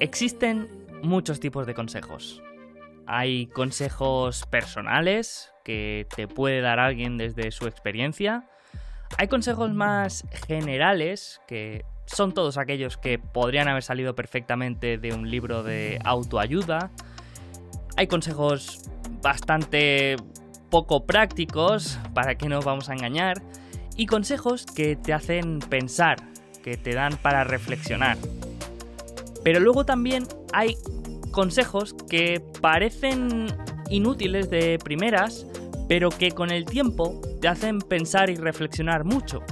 Existen muchos tipos de consejos. Hay consejos personales que te puede dar alguien desde su experiencia. Hay consejos más generales que son todos aquellos que podrían haber salido perfectamente de un libro de autoayuda. Hay consejos bastante poco prácticos, para que nos vamos a engañar, y consejos que te hacen pensar, que te dan para reflexionar. Pero luego también hay consejos que parecen inútiles de primeras, pero que con el tiempo te hacen pensar y reflexionar mucho.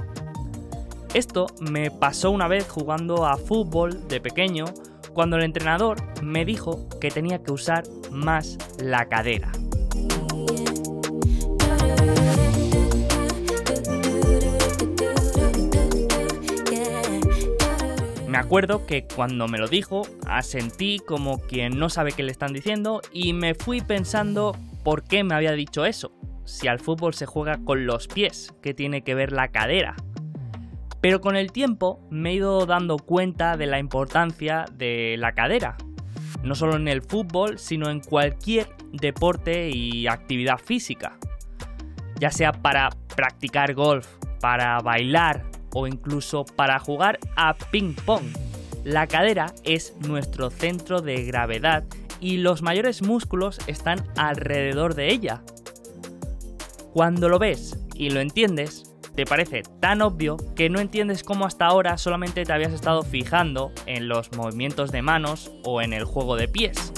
Esto me pasó una vez jugando a fútbol de pequeño, cuando el entrenador me dijo que tenía que usar más la cadera. Acuerdo que cuando me lo dijo, asentí como quien no sabe qué le están diciendo y me fui pensando por qué me había dicho eso. Si al fútbol se juega con los pies, ¿qué tiene que ver la cadera? Pero con el tiempo me he ido dando cuenta de la importancia de la cadera. No solo en el fútbol, sino en cualquier deporte y actividad física. Ya sea para practicar golf, para bailar o incluso para jugar a ping pong. La cadera es nuestro centro de gravedad y los mayores músculos están alrededor de ella. Cuando lo ves y lo entiendes, te parece tan obvio que no entiendes cómo hasta ahora solamente te habías estado fijando en los movimientos de manos o en el juego de pies.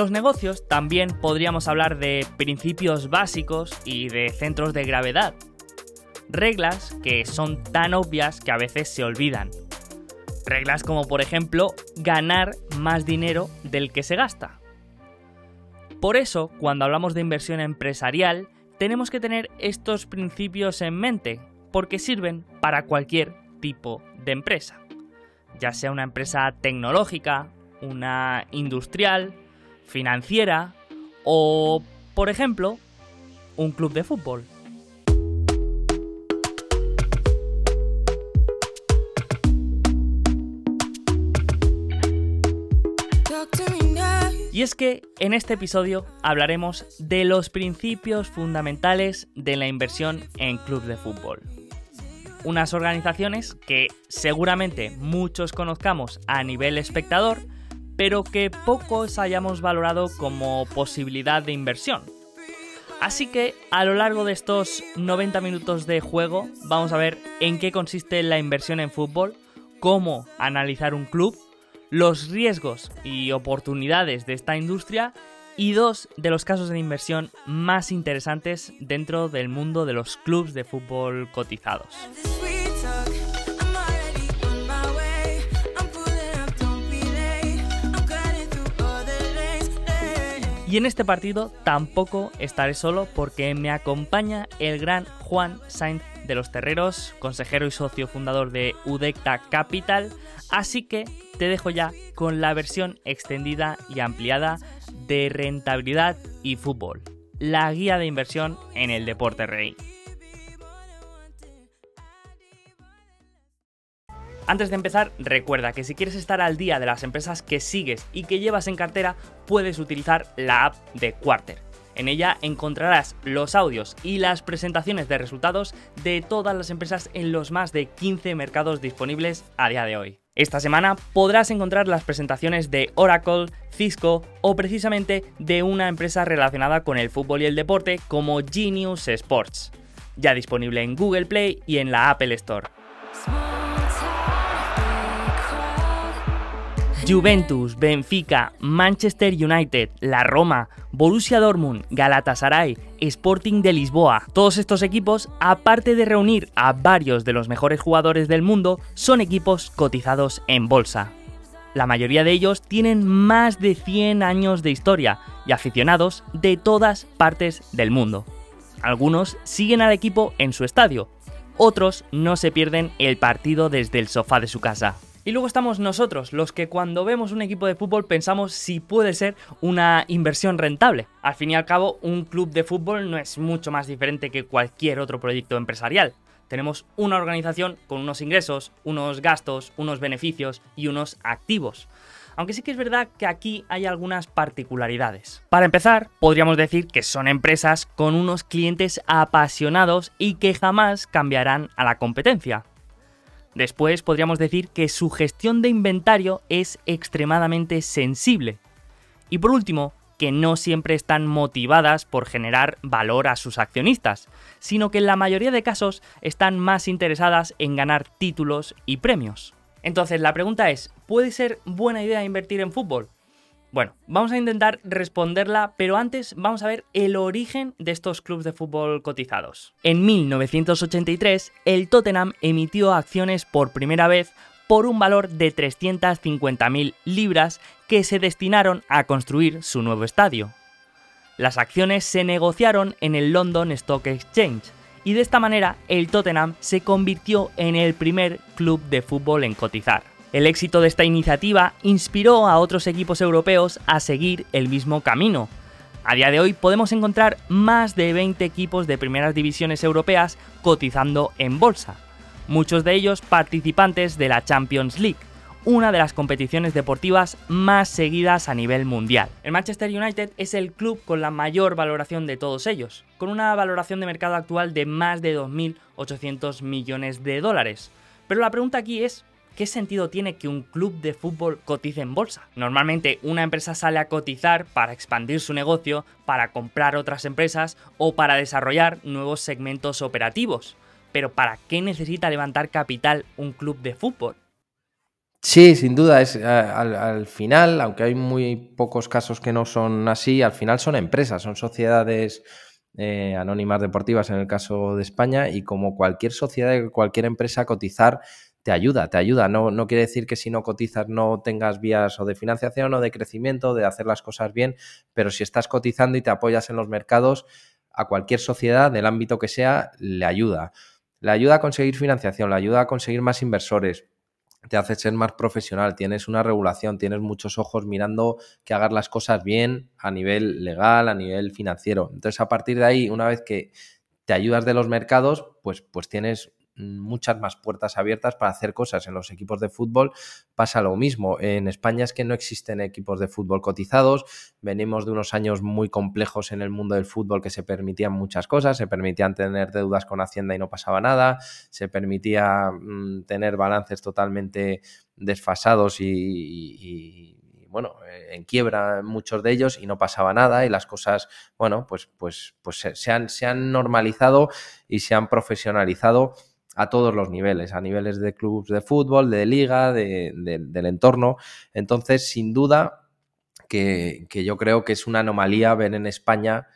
Los negocios también podríamos hablar de principios básicos y de centros de gravedad. Reglas que son tan obvias que a veces se olvidan. Reglas como por ejemplo ganar más dinero del que se gasta. Por eso, cuando hablamos de inversión empresarial, tenemos que tener estos principios en mente, porque sirven para cualquier tipo de empresa, ya sea una empresa tecnológica, una industrial, financiera o, por ejemplo, un club de fútbol. Y es que en este episodio hablaremos de los principios fundamentales de la inversión en club de fútbol. Unas organizaciones que seguramente muchos conozcamos a nivel espectador, pero que pocos hayamos valorado como posibilidad de inversión. Así que a lo largo de estos 90 minutos de juego vamos a ver en qué consiste la inversión en fútbol, cómo analizar un club, los riesgos y oportunidades de esta industria y dos de los casos de inversión más interesantes dentro del mundo de los clubes de fútbol cotizados. Y en este partido tampoco estaré solo porque me acompaña el gran Juan Sainz de los Terreros, consejero y socio fundador de Udecta Capital, así que te dejo ya con la versión extendida y ampliada de rentabilidad y fútbol, la guía de inversión en el deporte rey. Antes de empezar, recuerda que si quieres estar al día de las empresas que sigues y que llevas en cartera, puedes utilizar la app de Quarter. En ella encontrarás los audios y las presentaciones de resultados de todas las empresas en los más de 15 mercados disponibles a día de hoy. Esta semana podrás encontrar las presentaciones de Oracle, Cisco o precisamente de una empresa relacionada con el fútbol y el deporte como Genius Sports, ya disponible en Google Play y en la Apple Store. Juventus, Benfica, Manchester United, la Roma, Borussia Dortmund, Galatasaray, Sporting de Lisboa. Todos estos equipos, aparte de reunir a varios de los mejores jugadores del mundo, son equipos cotizados en bolsa. La mayoría de ellos tienen más de 100 años de historia y aficionados de todas partes del mundo. Algunos siguen al equipo en su estadio, otros no se pierden el partido desde el sofá de su casa. Y luego estamos nosotros, los que cuando vemos un equipo de fútbol pensamos si puede ser una inversión rentable. Al fin y al cabo, un club de fútbol no es mucho más diferente que cualquier otro proyecto empresarial. Tenemos una organización con unos ingresos, unos gastos, unos beneficios y unos activos. Aunque sí que es verdad que aquí hay algunas particularidades. Para empezar, podríamos decir que son empresas con unos clientes apasionados y que jamás cambiarán a la competencia. Después podríamos decir que su gestión de inventario es extremadamente sensible. Y por último, que no siempre están motivadas por generar valor a sus accionistas, sino que en la mayoría de casos están más interesadas en ganar títulos y premios. Entonces la pregunta es, ¿puede ser buena idea invertir en fútbol? Bueno, vamos a intentar responderla, pero antes vamos a ver el origen de estos clubes de fútbol cotizados. En 1983, el Tottenham emitió acciones por primera vez por un valor de 350.000 libras que se destinaron a construir su nuevo estadio. Las acciones se negociaron en el London Stock Exchange y de esta manera el Tottenham se convirtió en el primer club de fútbol en cotizar. El éxito de esta iniciativa inspiró a otros equipos europeos a seguir el mismo camino. A día de hoy podemos encontrar más de 20 equipos de primeras divisiones europeas cotizando en bolsa, muchos de ellos participantes de la Champions League, una de las competiciones deportivas más seguidas a nivel mundial. El Manchester United es el club con la mayor valoración de todos ellos, con una valoración de mercado actual de más de 2.800 millones de dólares. Pero la pregunta aquí es, ¿qué sentido tiene que un club de fútbol cotice en bolsa? Normalmente una empresa sale a cotizar para expandir su negocio, para comprar otras empresas o para desarrollar nuevos segmentos operativos. Pero ¿para qué necesita levantar capital un club de fútbol? Sí, sin duda, es al, final, aunque hay muy pocos casos que no son así, al final son empresas, son sociedades eh, anónimas deportivas en el caso de España y como cualquier sociedad, cualquier empresa, cotizar te ayuda, te ayuda. No, no quiere decir que si no cotizas no tengas vías o de financiación o de crecimiento, de hacer las cosas bien, pero si estás cotizando y te apoyas en los mercados, a cualquier sociedad del ámbito que sea, le ayuda. Le ayuda a conseguir financiación, le ayuda a conseguir más inversores, te hace ser más profesional, tienes una regulación, tienes muchos ojos mirando que hagas las cosas bien a nivel legal, a nivel financiero. Entonces, a partir de ahí, una vez que te ayudas de los mercados, pues, pues tienes muchas más puertas abiertas para hacer cosas. En los equipos de fútbol pasa lo mismo. En España es que no existen equipos de fútbol cotizados. Venimos de unos años muy complejos en el mundo del fútbol que se permitían muchas cosas. Se permitían tener deudas con Hacienda y no pasaba nada. Se permitía mm, tener balances totalmente desfasados y, bueno, en quiebra muchos de ellos y no pasaba nada y las cosas, bueno, pues, pues, pues se, han, se han normalizado y se han profesionalizado a todos los niveles, a niveles de clubes de fútbol, de liga, del entorno. Entonces, sin duda, que, que, yo creo que es una anomalía ver en España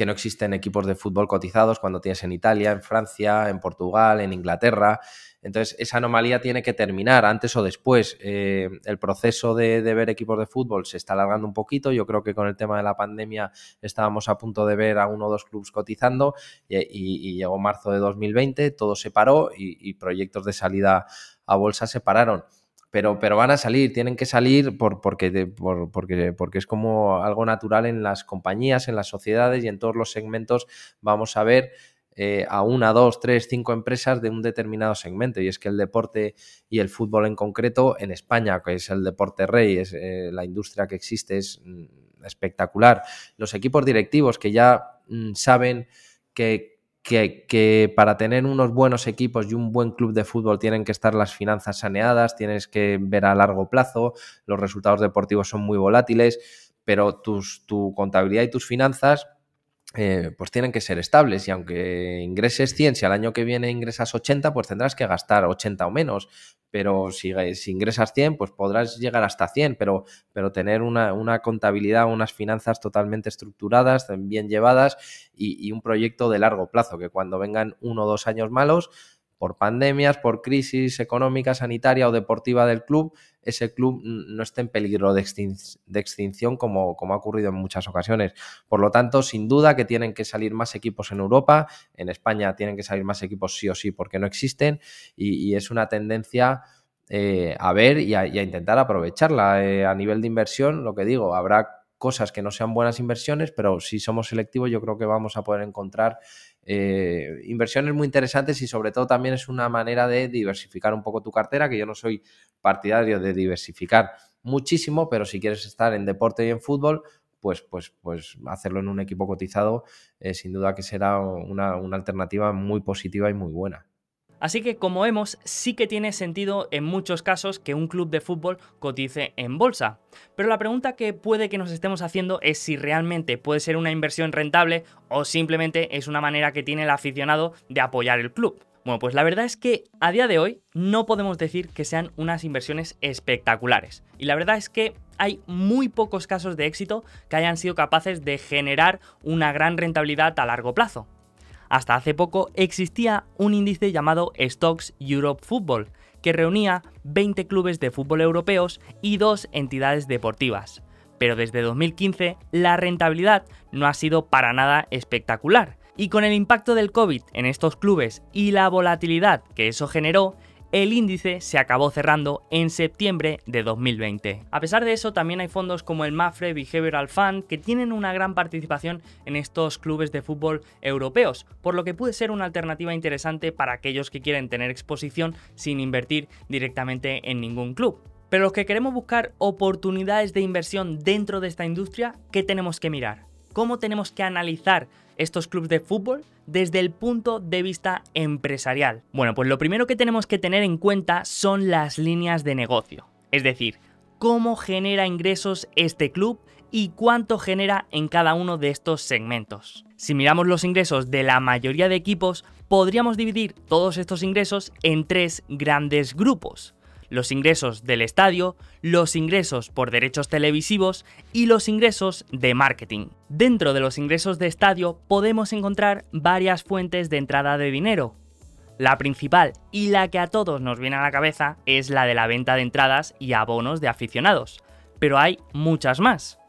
que no existen equipos de fútbol cotizados cuando tienes en Italia, en Francia, en Portugal, en Inglaterra. Entonces, esa anomalía tiene que terminar antes o después. Eh, el proceso de, ver equipos de fútbol se está alargando un poquito. Yo creo que con el tema de la pandemia estábamos a punto de ver a uno o dos clubes cotizando y, llegó marzo de 2020, todo se paró y, proyectos de salida a bolsa se pararon. Pero, pero, van a salir, tienen que salir por, porque, porque, porque es como algo natural en las compañías, en las sociedades y en todos los segmentos vamos a ver eh, a una, dos, tres, cinco empresas de un determinado segmento. Y es que el deporte y el fútbol en concreto en España, que es el deporte rey, es eh, la industria que existe, es mm, espectacular. Los equipos directivos que ya mm, saben que, que, para tener unos buenos equipos y un buen club de fútbol tienen que estar las finanzas saneadas, tienes que ver a largo plazo, los resultados deportivos son muy volátiles, pero tus, tu contabilidad y tus finanzas eh, pues tienen que ser estables. Y aunque ingreses 100, si al año que viene ingresas 80, pues tendrás que gastar 80 o menos, pero si, si ingresas 100, pues podrás llegar hasta 100, pero, pero tener una, una contabilidad, unas finanzas totalmente estructuradas, bien llevadas y, y, un proyecto de largo plazo, que cuando vengan uno o dos años malos, por pandemias, por crisis económica, sanitaria o deportiva del club, ese club no esté en peligro de, extinción como, ha ocurrido en muchas ocasiones. Por lo tanto, sin duda que tienen que salir más equipos en Europa, en España tienen que salir más equipos sí o sí porque no existen y, es una tendencia eh, a ver y a, intentar aprovecharla. Eh, a nivel de inversión, lo que digo, habrá cosas que no sean buenas inversiones, pero si somos selectivos yo creo que vamos a poder encontrar eh, inversiones muy interesantes y sobre todo también es una manera de diversificar un poco tu cartera, que yo no soy partidario de diversificar muchísimo, pero si quieres estar en deporte y en fútbol, pues, pues, pues hacerlo en un equipo cotizado eh, sin duda que será una alternativa muy positiva y muy buena. Así que como vemos, sí que tiene sentido en muchos casos que un club de fútbol cotice en bolsa. Pero la pregunta que puede que nos estemos haciendo es si realmente puede ser una inversión rentable o simplemente es una manera que tiene el aficionado de apoyar el club. Bueno, pues la verdad es que a día de hoy no podemos decir que sean unas inversiones espectaculares. Y la verdad es que hay muy pocos casos de éxito que hayan sido capaces de generar una gran rentabilidad a largo plazo. Hasta hace poco existía un índice llamado Stocks Europe Football, que reunía 20 clubes de fútbol europeos y dos entidades deportivas. Pero desde 2015 la rentabilidad no ha sido para nada espectacular. Y con el impacto del COVID en estos clubes y la volatilidad que eso generó, el índice se acabó cerrando en septiembre de 2020. A pesar de eso, también hay fondos como el Mafre Behavioral Fund que tienen una gran participación en estos clubes de fútbol europeos, por lo que puede ser una alternativa interesante para aquellos que quieren tener exposición sin invertir directamente en ningún club. Pero los que queremos buscar oportunidades de inversión dentro de esta industria, ¿qué tenemos que mirar? ¿Cómo tenemos que analizar estos clubes de fútbol desde el punto de vista empresarial? Bueno, pues lo primero que tenemos que tener en cuenta son las líneas de negocio. Es decir, cómo genera ingresos este club y cuánto genera en cada uno de estos segmentos. Si miramos los ingresos de la mayoría de equipos, podríamos dividir todos estos ingresos en tres grandes grupos los ingresos del estadio, los ingresos por derechos televisivos y los ingresos de marketing. Dentro de los ingresos de estadio podemos encontrar varias fuentes de entrada de dinero. La principal y la que a todos nos viene a la cabeza es la de la venta de entradas y abonos de aficionados, pero hay muchas más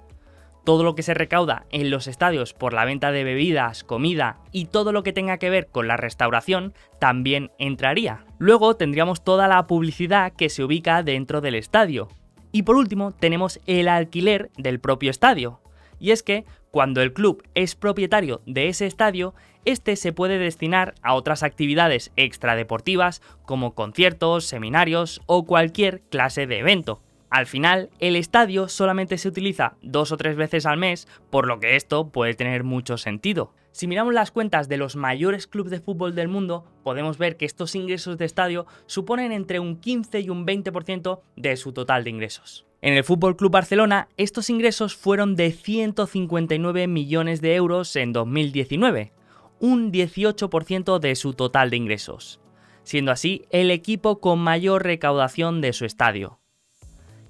todo lo que se recauda en los estadios por la venta de bebidas, comida y todo lo que tenga que ver con la restauración también entraría. Luego tendríamos toda la publicidad que se ubica dentro del estadio. Y por último tenemos el alquiler del propio estadio. Y es que cuando el club es propietario de ese estadio, este se puede destinar a otras actividades extradeportivas como conciertos, seminarios o cualquier clase de evento. Al final, el estadio solamente se utiliza dos o tres veces al mes, por lo que esto puede tener mucho sentido. Si miramos las cuentas de los mayores clubes de fútbol del mundo, podemos ver que estos ingresos de estadio suponen entre un 15 y un 20% de su total de ingresos. En el Fútbol Club Barcelona, estos ingresos fueron de 159 millones de euros en 2019, un 18% de su total de ingresos, siendo así el equipo con mayor recaudación de su estadio.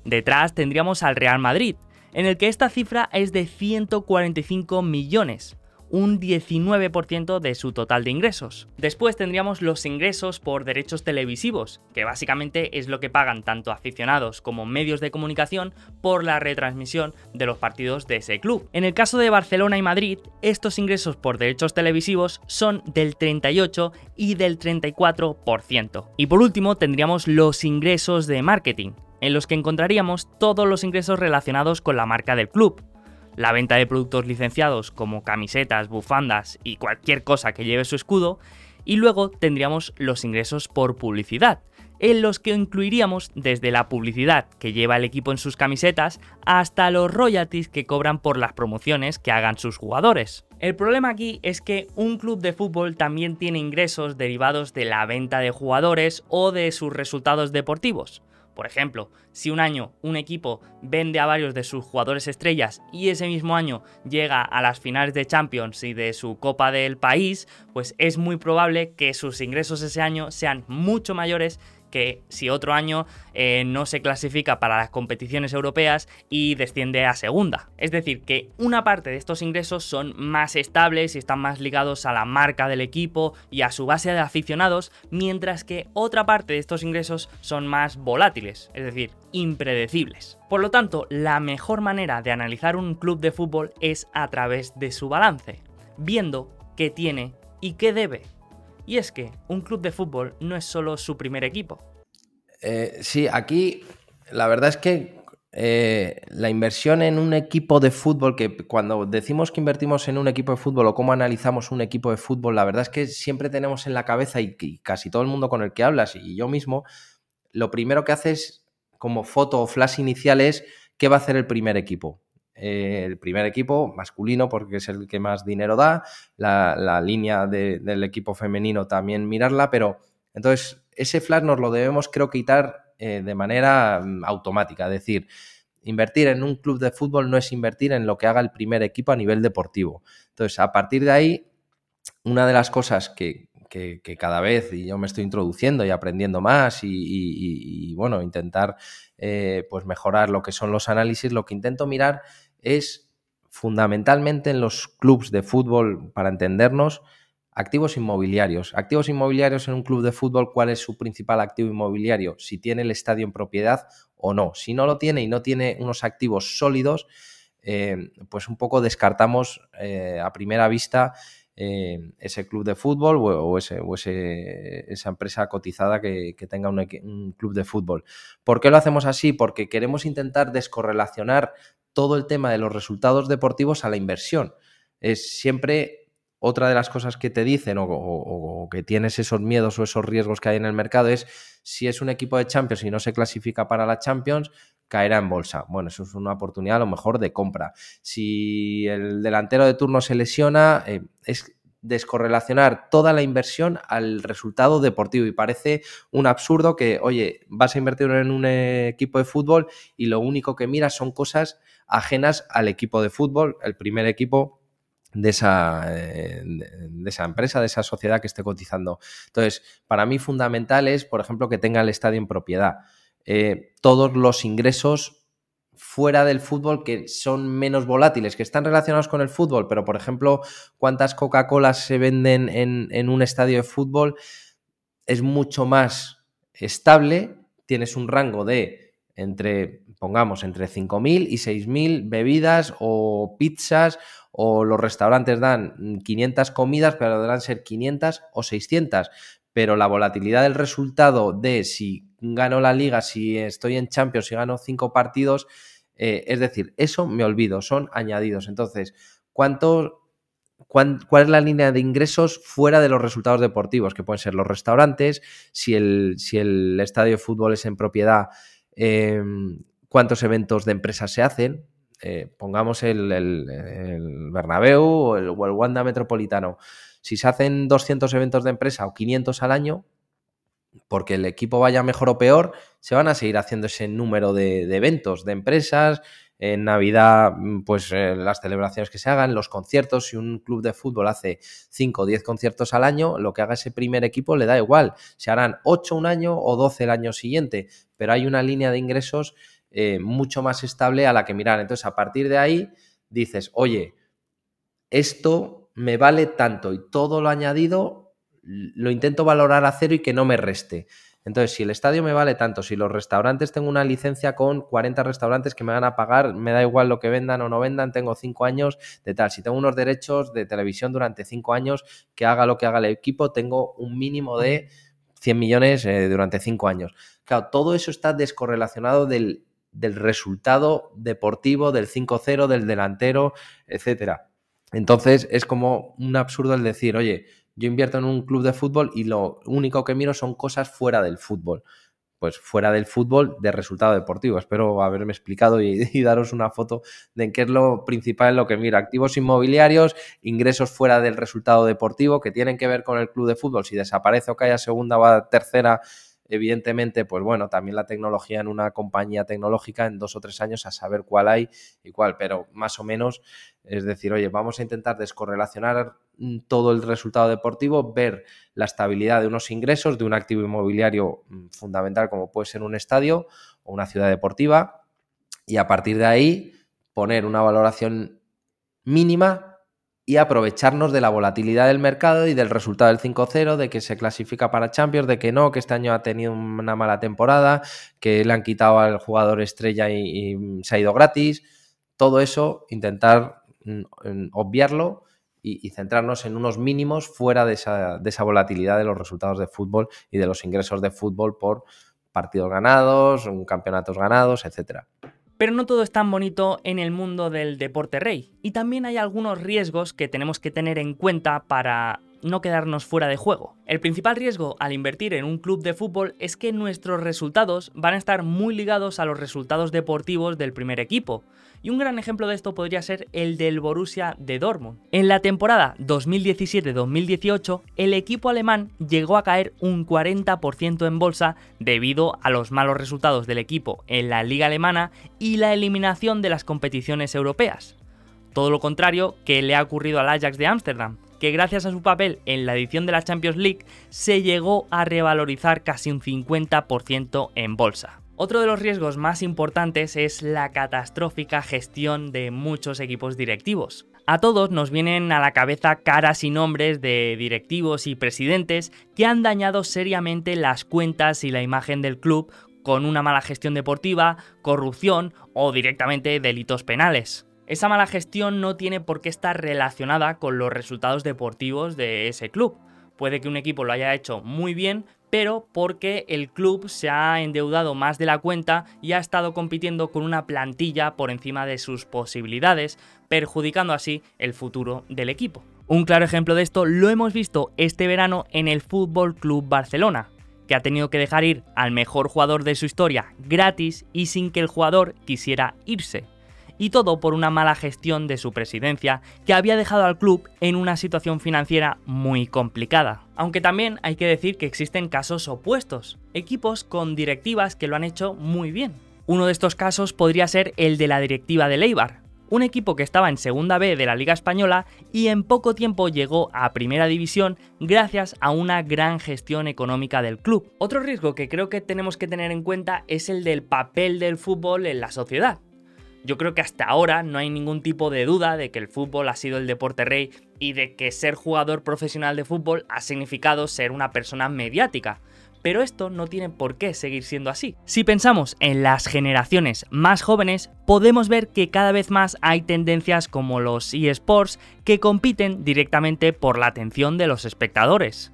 Detrás tendríamos al Real Madrid, en el que esta cifra es de 145 millones, un 19% de su total de ingresos. Después tendríamos los ingresos por derechos televisivos, que básicamente es lo que pagan tanto aficionados como medios de comunicación por la retransmisión de los partidos de ese club. En el caso de Barcelona y Madrid, estos ingresos por derechos televisivos son del 38 y del 34%. Y por último tendríamos los ingresos de marketing, en los que encontraríamos todos los ingresos relacionados con la marca del club, la venta de productos licenciados como camisetas, bufandas y cualquier cosa que lleve su escudo, y luego tendríamos los ingresos por publicidad, en los que incluiríamos desde la publicidad que lleva el equipo en sus camisetas hasta los royalties que cobran por las promociones que hagan sus jugadores. El problema aquí es que un club de fútbol también tiene ingresos derivados de la venta de jugadores o de sus resultados deportivos. Por ejemplo, si un año un equipo vende a varios de sus jugadores estrellas y ese mismo año llega a las finales de Champions y de su Copa del país, pues es muy probable que sus ingresos ese año sean mucho mayores que si otro año eh, no se clasifica para las competiciones europeas y desciende a segunda. Es decir, que una parte de estos ingresos son más estables y están más ligados a la marca del equipo y a su base de aficionados, mientras que otra parte de estos ingresos son más volátiles, es decir, impredecibles. Por lo tanto, la mejor manera de analizar un club de fútbol es a través de su balance, viendo qué tiene y qué debe. Y es que un club de fútbol no es solo su primer equipo. Eh, sí, aquí la verdad es que eh, la inversión en un equipo de fútbol, que cuando decimos que invertimos en un equipo de fútbol o cómo analizamos un equipo de fútbol, la verdad es que siempre tenemos en la cabeza y, y casi todo el mundo con el que hablas y yo mismo, lo primero que haces como foto o flash inicial es qué va a hacer el primer equipo. Eh, el primer equipo masculino porque es el que más dinero da, la, línea del equipo femenino también mirarla, pero entonces ese flash nos lo debemos creo quitar eh, de manera mm, automática, es decir, invertir en un club de fútbol no es invertir en lo que haga el primer equipo a nivel deportivo. Entonces, a partir de ahí, una de las cosas que, cada vez y yo me estoy introduciendo y aprendiendo más y, bueno, intentar eh, pues mejorar lo que son los análisis, lo que intento mirar es fundamentalmente en los clubes de fútbol, para entendernos, activos inmobiliarios. Activos inmobiliarios en un club de fútbol, ¿cuál es su principal activo inmobiliario? Si tiene el estadio en propiedad o no. Si no lo tiene y no tiene unos activos sólidos, eh, pues un poco descartamos eh, a primera vista eh, ese club de fútbol o, ese, esa empresa cotizada que, tenga un, un, club de fútbol. ¿Por qué lo hacemos así? Porque queremos intentar descorrelacionar todo el tema de los resultados deportivos a la inversión. Es siempre otra de las cosas que te dicen o, que tienes esos miedos o esos riesgos que hay en el mercado es si es un equipo de Champions y no se clasifica para la Champions, caerá en bolsa. Bueno, eso es una oportunidad a lo mejor de compra. Si el delantero de turno se lesiona, eh, es descorrelacionar toda la inversión al resultado deportivo y parece un absurdo que, oye, vas a invertir en un equipo de fútbol y lo único que miras son cosas ajenas al equipo de fútbol, el primer equipo de esa, eh, de esa, empresa, de esa sociedad que esté cotizando. Entonces, para mí fundamental es, por ejemplo, que tenga el estadio en propiedad. Eh, todos los ingresos fuera del fútbol que son menos volátiles, que están relacionados con el fútbol, pero por ejemplo, cuántas Coca-Colas se venden en, en un estadio de fútbol es mucho más estable, tienes un rango de entre pongamos entre 5.000 y 6.000 bebidas o pizzas o los restaurantes dan 500 comidas, pero deberán ser 500 o 600. Pero la volatilidad del resultado de si gano la liga, si estoy en Champions, si gano 5 partidos, eh, es decir, eso me olvido, son añadidos. Entonces, ¿cuánto, ¿cuál es la línea de ingresos fuera de los resultados deportivos? Que pueden ser los restaurantes, si el, si el estadio de fútbol es en propiedad, em, cuántos eventos de empresas se hacen. Eh, pongamos el, el, Bernabéu o el, Wanda Metropolitano. Si se hacen 200 eventos de empresa o 500 al año, porque el equipo vaya mejor o peor, se van a seguir haciendo ese número de, eventos de empresas. En Navidad, pues eh, las celebraciones que se hagan, los conciertos. Si un club de fútbol hace 5 o 10 conciertos al año, lo que haga ese primer equipo le da igual. Se harán 8 un año o 12 el año siguiente, pero hay una línea de ingresos eh, mucho más estable a la que mirar. Entonces, a partir de ahí, dices, oye, esto me vale tanto y todo lo añadido lo intento valorar a cero y que no me reste. Entonces, si el estadio me vale tanto, si los restaurantes tengo una licencia con 40 restaurantes que me van a pagar, me da igual lo que vendan o no vendan, tengo 5 años de tal. Si tengo unos derechos de televisión durante 5 años, que haga lo que haga el equipo, tengo un mínimo de 100 millones eh, durante 5 años. Claro, todo eso está descorrelacionado del del resultado deportivo, del 5-0, del delantero, etcétera. Entonces es como un absurdo el decir, oye, yo invierto en un club de fútbol y lo único que miro son cosas fuera del fútbol. Pues fuera del fútbol de resultado deportivo. Espero haberme explicado y, daros una foto de qué es lo principal en lo que miro. Activos inmobiliarios, ingresos fuera del resultado deportivo que tienen que ver con el club de fútbol. Si desaparece o cae a segunda o a tercera, evidentemente, pues bueno, también la tecnología en una compañía tecnológica en dos o tres años a saber cuál hay y cuál, pero más o menos es decir, oye, vamos a intentar descorrelacionar mm, todo el resultado deportivo, ver la estabilidad de unos ingresos de un activo inmobiliario mm, fundamental como puede ser un estadio o una ciudad deportiva y a partir de ahí poner una valoración mínima y aprovecharnos de la volatilidad del mercado y del resultado del 5-0, de que se clasifica para Champions, de que no, que este año ha tenido una mala temporada, que le han quitado al jugador estrella y, se ha ido gratis. Todo eso, intentar mm, obviarlo y, centrarnos en unos mínimos fuera de esa, de esa volatilidad de los resultados de fútbol y de los ingresos de fútbol por partidos ganados, campeonatos ganados, etcétera. Pero no todo es tan bonito en el mundo del deporte rey, y también hay algunos riesgos que tenemos que tener en cuenta para no quedarnos fuera de juego. El principal riesgo al invertir en un club de fútbol es que nuestros resultados van a estar muy ligados a los resultados deportivos del primer equipo. Y un gran ejemplo de esto podría ser el del Borussia de Dortmund. En la temporada 2017-2018, el equipo alemán llegó a caer un 40% en bolsa debido a los malos resultados del equipo en la liga alemana y la eliminación de las competiciones europeas. Todo lo contrario que le ha ocurrido al Ajax de Ámsterdam, que gracias a su papel en la edición de la Champions League se llegó a revalorizar casi un 50% en bolsa. Otro de los riesgos más importantes es la catastrófica gestión de muchos equipos directivos. A todos nos vienen a la cabeza caras y nombres de directivos y presidentes que han dañado seriamente las cuentas y la imagen del club con una mala gestión deportiva, corrupción o directamente delitos penales. Esa mala gestión no tiene por qué estar relacionada con los resultados deportivos de ese club. Puede que un equipo lo haya hecho muy bien, pero porque el club se ha endeudado más de la cuenta y ha estado compitiendo con una plantilla por encima de sus posibilidades, perjudicando así el futuro del equipo. Un claro ejemplo de esto lo hemos visto este verano en el Fútbol Club Barcelona, que ha tenido que dejar ir al mejor jugador de su historia gratis y sin que el jugador quisiera irse y todo por una mala gestión de su presidencia que había dejado al club en una situación financiera muy complicada. Aunque también hay que decir que existen casos opuestos, equipos con directivas que lo han hecho muy bien. Uno de estos casos podría ser el de la directiva de Leibar, un equipo que estaba en Segunda B de la Liga Española y en poco tiempo llegó a Primera División gracias a una gran gestión económica del club. Otro riesgo que creo que tenemos que tener en cuenta es el del papel del fútbol en la sociedad. Yo creo que hasta ahora no hay ningún tipo de duda de que el fútbol ha sido el deporte rey y de que ser jugador profesional de fútbol ha significado ser una persona mediática. Pero esto no tiene por qué seguir siendo así. Si pensamos en las generaciones más jóvenes, podemos ver que cada vez más hay tendencias como los eSports que compiten directamente por la atención de los espectadores.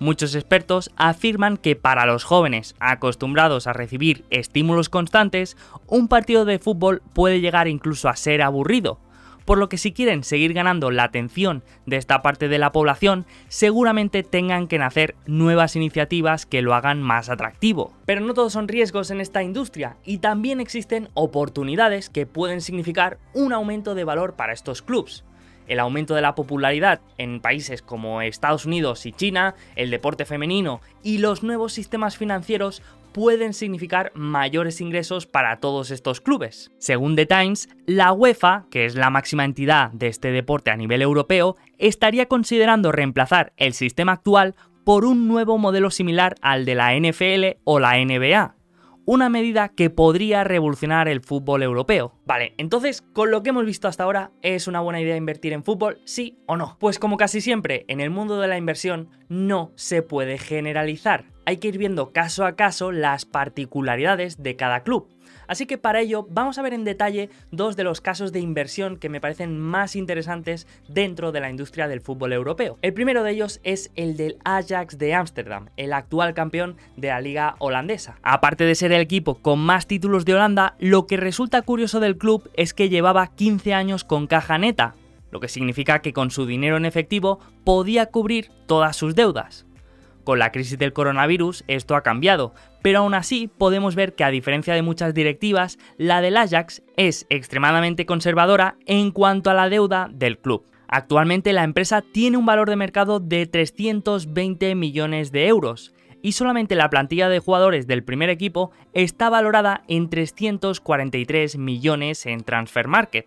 Muchos expertos afirman que para los jóvenes acostumbrados a recibir estímulos constantes, un partido de fútbol puede llegar incluso a ser aburrido, por lo que si quieren seguir ganando la atención de esta parte de la población, seguramente tengan que nacer nuevas iniciativas que lo hagan más atractivo. Pero no todos son riesgos en esta industria y también existen oportunidades que pueden significar un aumento de valor para estos clubs el aumento de la popularidad en países como Estados Unidos y China, el deporte femenino y los nuevos sistemas financieros pueden significar mayores ingresos para todos estos clubes. Según The Times, la UEFA, que es la máxima entidad de este deporte a nivel europeo, estaría considerando reemplazar el sistema actual por un nuevo modelo similar al de la NFL o la NBA, una medida que podría revolucionar el fútbol europeo. Vale, entonces, con lo que hemos visto hasta ahora, ¿es una buena idea invertir en fútbol? ¿Sí o no? Pues como casi siempre, en el mundo de la inversión no se puede generalizar. Hay que ir viendo caso a caso las particularidades de cada club. Así que para ello vamos a ver en detalle dos de los casos de inversión que me parecen más interesantes dentro de la industria del fútbol europeo. El primero de ellos es el del Ajax de Ámsterdam, el actual campeón de la liga holandesa. Aparte de ser el equipo con más títulos de Holanda, lo que resulta curioso del club es que llevaba 15 años con caja neta, lo que significa que con su dinero en efectivo podía cubrir todas sus deudas. Con la crisis del coronavirus esto ha cambiado, pero aún así podemos ver que a diferencia de muchas directivas, la del Ajax es extremadamente conservadora en cuanto a la deuda del club. Actualmente la empresa tiene un valor de mercado de 320 millones de euros, y solamente la plantilla de jugadores del primer equipo está valorada en 343 millones en Transfer Market.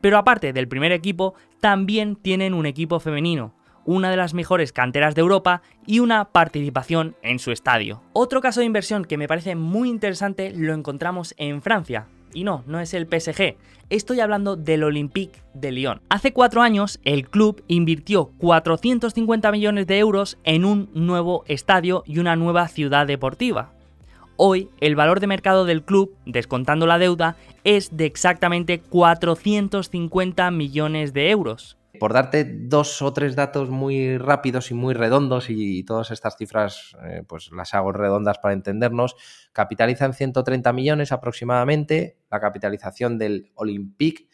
Pero aparte del primer equipo, también tienen un equipo femenino, una de las mejores canteras de Europa y una participación en su estadio. Otro caso de inversión que me parece muy interesante lo encontramos en Francia. Y no, no es el PSG, estoy hablando del Olympique de Lyon. Hace cuatro años el club invirtió 450 millones de euros en un nuevo estadio y una nueva ciudad deportiva. Hoy el valor de mercado del club, descontando la deuda, es de exactamente 450 millones de euros por darte dos o tres datos muy rápidos y muy redondos, y todas estas cifras eh, pues las hago redondas para entendernos, capitalizan 130 millones aproximadamente la capitalización del Olympique,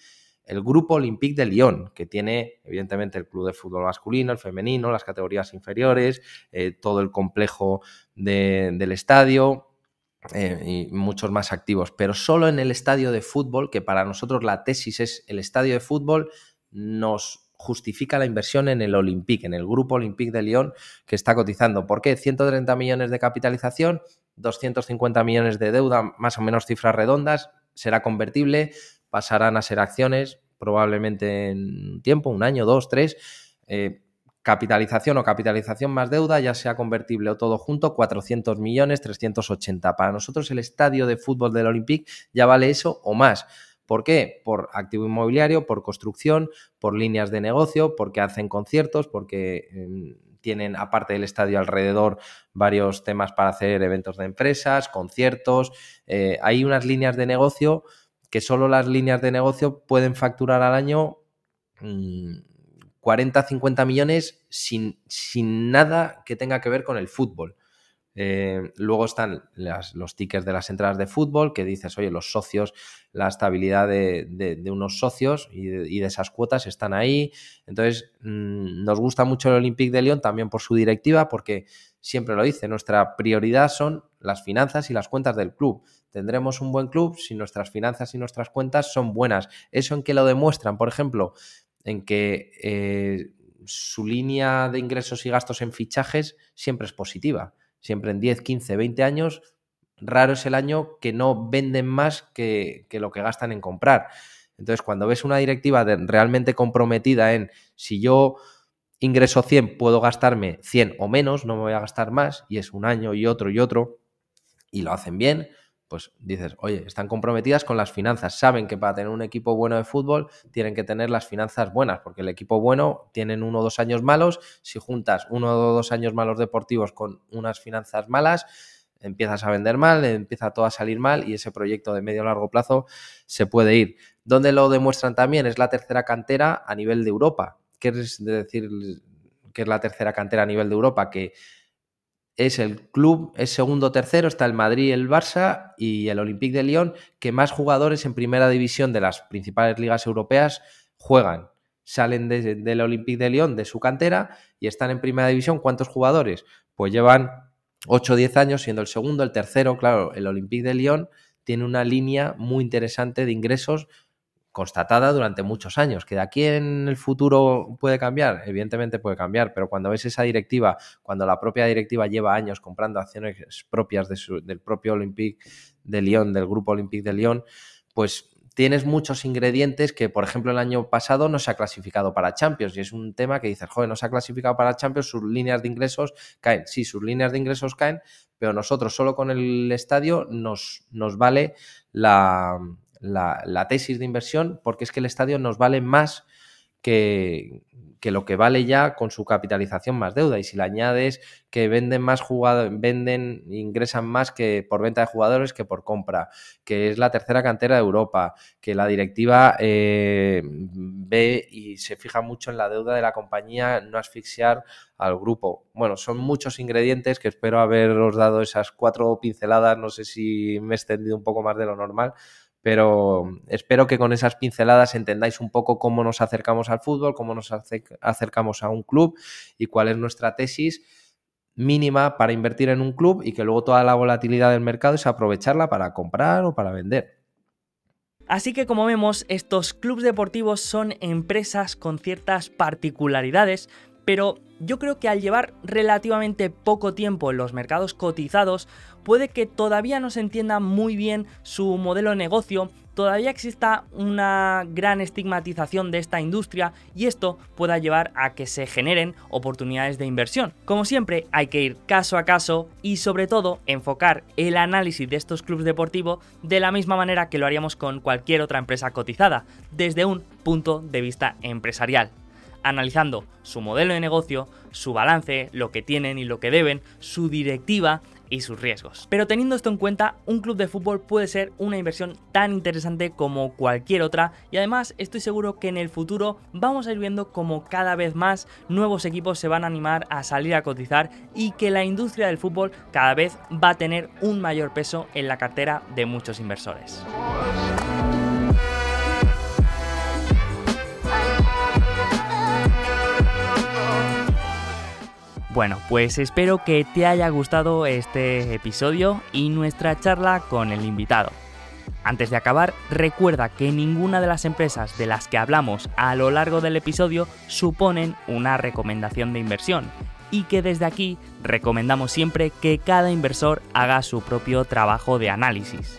el grupo Olympique de Lyon, que tiene evidentemente el club de fútbol masculino, el femenino, las categorías inferiores, eh, todo el complejo del estadio, eh, y muchos más activos, pero solo en el estadio de fútbol, que para nosotros la tesis es el estadio de fútbol, nos justifica la inversión en el Olympique, en el grupo Olympique de Lyon que está cotizando. ¿Por qué? 130 millones de capitalización, 250 millones de deuda, más o menos cifras redondas, será convertible, pasarán a ser acciones, probablemente en tiempo, un año, dos, tres. Eh, capitalización o capitalización más deuda, ya sea convertible o todo junto, 400 millones, 380. Para nosotros el estadio de fútbol del Olympique ya vale eso o más. ¿Por qué? Por activo inmobiliario, por construcción, por líneas de negocio, porque hacen conciertos, porque em, tienen, aparte del estadio alrededor, varios temas para hacer eventos de empresas, conciertos. Eh, hay unas líneas de negocio que solo las líneas de negocio pueden facturar al año 40, mm, 50 millones sin, sin nada que tenga que ver con el fútbol. Eh, luego están los tickets de las entradas de fútbol, que dices, oye, los socios, la estabilidad de, unos socios y de, esas cuotas están ahí. Entonces, mm, nos gusta mucho el Olympique de Lyon también por su directiva, porque siempre lo dice, nuestra prioridad son las finanzas y las cuentas del club. Tendremos un buen club si nuestras finanzas y nuestras cuentas son buenas. ¿Eso en qué lo demuestran? Por ejemplo, en que eh, su línea de ingresos y gastos en fichajes siempre es positiva siempre en 10, 15, 20 años, raro es el año que no venden más que, lo que gastan en comprar. Entonces, cuando ves una directiva realmente comprometida en si yo ingreso 100, puedo gastarme 100 o menos, no me voy a gastar más, y es un año y otro y otro, y lo hacen bien, pues dices, oye, están comprometidas con las finanzas, saben que para tener un equipo bueno de fútbol tienen que tener las finanzas buenas, porque el equipo bueno tienen uno o dos años malos, si juntas uno o dos años malos deportivos con unas finanzas malas, empiezas a vender mal, empieza todo a salir mal y ese proyecto de medio o largo plazo se puede ir. Donde lo demuestran también es la tercera cantera a nivel de Europa. ¿Qué es decir que es la tercera cantera a nivel de Europa? Que es el club, es segundo tercero, está el Madrid, el Barça y el Olympique de Lyon, que más jugadores en primera división de las principales ligas europeas juegan. Salen del Olympique de Lyon, de su cantera, y están en primera división. ¿Cuántos jugadores? Pues llevan 8 o 10 años siendo el segundo, el tercero. Claro, el Olympique de Lyon tiene una línea muy interesante de ingresos constatada durante muchos años. ¿Que de aquí en el futuro puede cambiar? Evidentemente puede cambiar, pero cuando ves esa directiva, cuando la propia directiva lleva años comprando acciones propias del propio Olympique de Lyon, del grupo Olympique de Lyon, pues tienes muchos ingredientes que, por ejemplo, el año pasado no se ha clasificado para Champions y es un tema que dices, joder, no se ha clasificado para Champions, sus líneas de ingresos caen. Sí, sus líneas de ingresos caen, pero nosotros solo con el estadio nos, nos vale la, la, tesis de inversión porque es que el estadio nos vale más que, que, lo que vale ya con su capitalización más deuda. Y si le añades que venden más jugadores, venden, ingresan más que por venta de jugadores que por compra, que es la tercera cantera de Europa, que la directiva eh, ve y se fija mucho en la deuda de la compañía, no asfixiar al grupo. Bueno, son muchos ingredientes que espero haberos dado esas cuatro pinceladas. No sé si me he extendido un poco más de lo normal pero espero que con esas pinceladas entendáis un poco cómo nos acercamos al fútbol, cómo nos acercamos a un club y cuál es nuestra tesis mínima para invertir en un club y que luego toda la volatilidad del mercado es aprovecharla para comprar o para vender. Así que como vemos, estos clubes deportivos son empresas con ciertas particularidades, pero yo creo que al llevar relativamente poco tiempo en los mercados cotizados, puede que todavía no se entienda muy bien su modelo de negocio, todavía exista una gran estigmatización de esta industria y esto pueda llevar a que se generen oportunidades de inversión. Como siempre, hay que ir caso a caso y sobre todo enfocar el análisis de estos clubes deportivos de la misma manera que lo haríamos con cualquier otra empresa cotizada, desde un punto de vista empresarial analizando su modelo de negocio, su balance, lo que tienen y lo que deben, su directiva y sus riesgos. Pero teniendo esto en cuenta, un club de fútbol puede ser una inversión tan interesante como cualquier otra y además estoy seguro que en el futuro vamos a ir viendo como cada vez más nuevos equipos se van a animar a salir a cotizar y que la industria del fútbol cada vez va a tener un mayor peso en la cartera de muchos inversores. Bueno, pues espero que te haya gustado este episodio y nuestra charla con el invitado. Antes de acabar, recuerda que ninguna de las empresas de las que hablamos a lo largo del episodio suponen una recomendación de inversión y que desde aquí recomendamos siempre que cada inversor haga su propio trabajo de análisis.